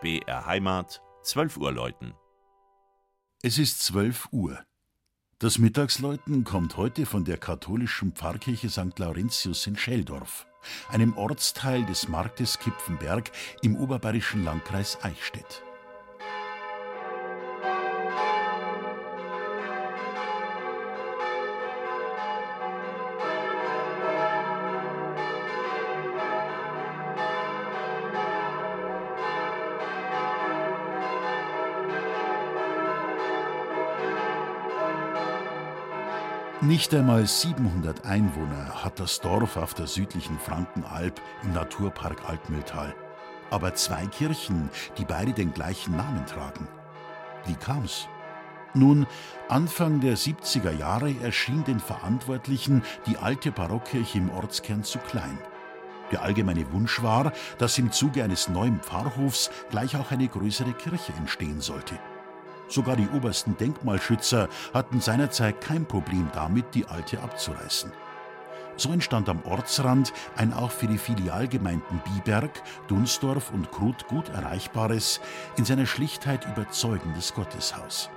BR Heimat, 12 Uhr läuten. Es ist 12 Uhr. Das Mittagsläuten kommt heute von der katholischen Pfarrkirche St. Laurentius in Scheldorf, einem Ortsteil des Marktes Kipfenberg im oberbayerischen Landkreis Eichstätt. Nicht einmal 700 Einwohner hat das Dorf auf der südlichen Frankenalb im Naturpark Altmühltal. Aber zwei Kirchen, die beide den gleichen Namen tragen. Wie kam's? Nun, Anfang der 70er Jahre erschien den Verantwortlichen die alte Barockkirche im Ortskern zu klein. Der allgemeine Wunsch war, dass im Zuge eines neuen Pfarrhofs gleich auch eine größere Kirche entstehen sollte. Sogar die obersten Denkmalschützer hatten seinerzeit kein Problem damit, die alte abzureißen. So entstand am Ortsrand ein auch für die Filialgemeinden Biberg, Dunsdorf und Krut gut erreichbares, in seiner Schlichtheit überzeugendes Gotteshaus.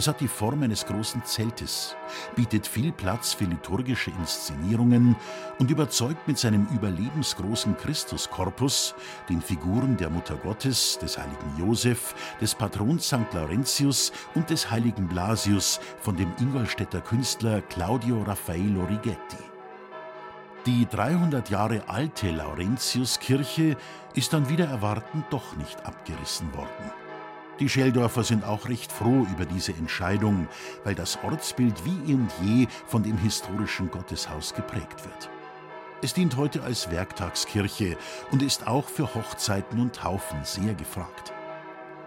Es hat die Form eines großen Zeltes, bietet viel Platz für liturgische Inszenierungen und überzeugt mit seinem überlebensgroßen Christuskorpus, den Figuren der Mutter Gottes, des heiligen Josef, des Patrons St. Laurentius und des heiligen Blasius von dem Ingolstädter Künstler Claudio Raffaello Righetti. Die 300 Jahre alte Laurentiuskirche ist dann wieder erwarten doch nicht abgerissen worden. Die Scheldorfer sind auch recht froh über diese Entscheidung, weil das Ortsbild wie eh und je von dem historischen Gotteshaus geprägt wird. Es dient heute als Werktagskirche und ist auch für Hochzeiten und Taufen sehr gefragt.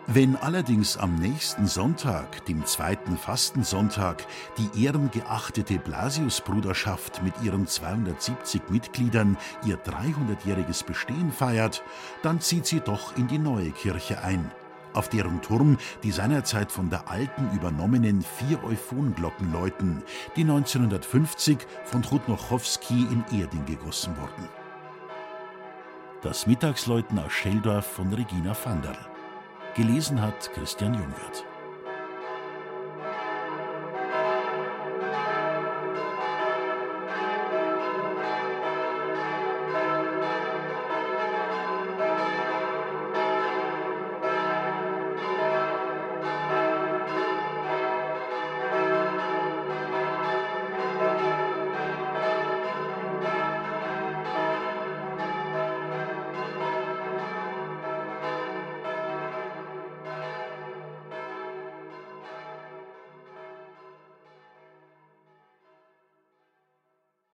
Wenn allerdings am nächsten Sonntag, dem zweiten Fastensonntag, die ehrengeachtete Blasiusbruderschaft mit ihren 270 Mitgliedern ihr 300-jähriges Bestehen feiert, dann zieht sie doch in die neue Kirche ein – auf deren Turm die seinerzeit von der alten übernommenen vier Euphonglocken läuten, die 1950 von Trudnochowski in Erding gegossen wurden. Das Mittagsläuten aus Scheldorf von Regina Vanderl. Gelesen hat Christian Jungwirth.